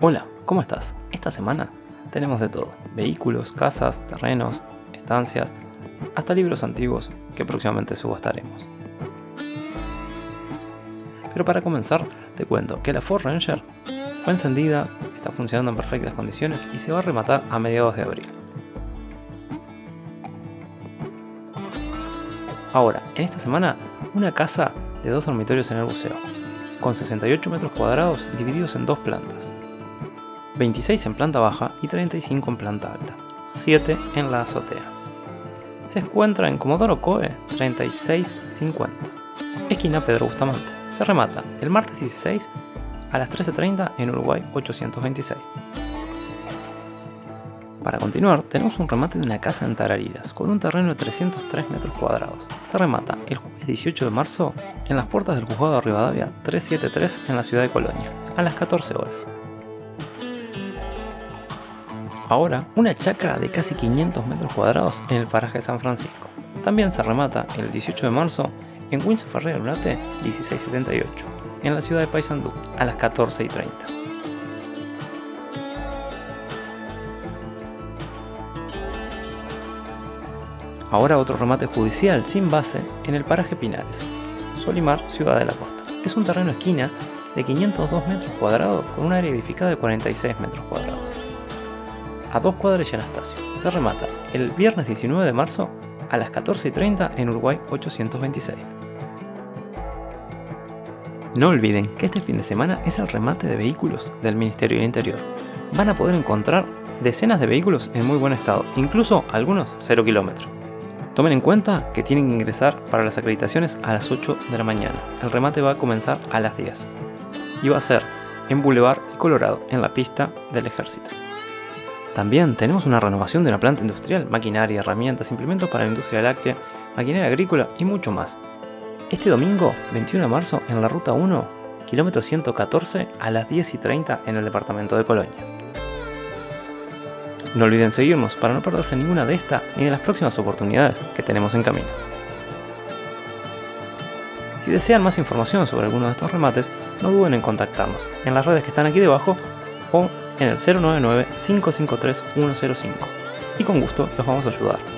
Hola, ¿cómo estás? Esta semana tenemos de todo. Vehículos, casas, terrenos, estancias, hasta libros antiguos que próximamente subastaremos. Pero para comenzar, te cuento que la Ford Ranger fue encendida, está funcionando en perfectas condiciones y se va a rematar a mediados de abril. Ahora, en esta semana, una casa de dos dormitorios en el buceo, con 68 metros cuadrados divididos en dos plantas. 26 en planta baja y 35 en planta alta, 7 en la azotea. Se encuentra en Comodoro Coe 3650, esquina Pedro Bustamante. Se remata el martes 16 a las 13.30 en Uruguay 826. Para continuar, tenemos un remate de una casa en Tarariras, con un terreno de 303 metros cuadrados. Se remata el jueves 18 de marzo en las puertas del juzgado de Rivadavia 373 en la ciudad de Colonia, a las 14 horas. Ahora, una chacra de casi 500 metros cuadrados en el paraje de San Francisco. También se remata el 18 de marzo en Windsor Ferrer Lunate 1678, en la ciudad de Paysandú, a las 14 y 30. Ahora otro remate judicial sin base en el paraje Pinares, Solimar, Ciudad de la Costa. Es un terreno esquina de 502 metros cuadrados con un área edificada de 46 metros cuadrados. A dos cuadras y Anastasio. Se remata el viernes 19 de marzo a las 14.30 en Uruguay 826. No olviden que este fin de semana es el remate de vehículos del Ministerio del Interior. Van a poder encontrar decenas de vehículos en muy buen estado, incluso algunos 0 kilómetros. Tomen en cuenta que tienen que ingresar para las acreditaciones a las 8 de la mañana. El remate va a comenzar a las 10 y va a ser en Boulevard Colorado, en la pista del ejército. También tenemos una renovación de una planta industrial, maquinaria, herramientas, implementos para la industria láctea, maquinaria agrícola y mucho más. Este domingo, 21 de marzo, en la ruta 1, kilómetro 114, a las 10 y 30 en el departamento de Colonia. No olviden seguirnos para no perderse ninguna de estas ni de las próximas oportunidades que tenemos en camino. Si desean más información sobre alguno de estos remates, no duden en contactarnos en las redes que están aquí debajo o en el 099-553-105 y con gusto los vamos a ayudar.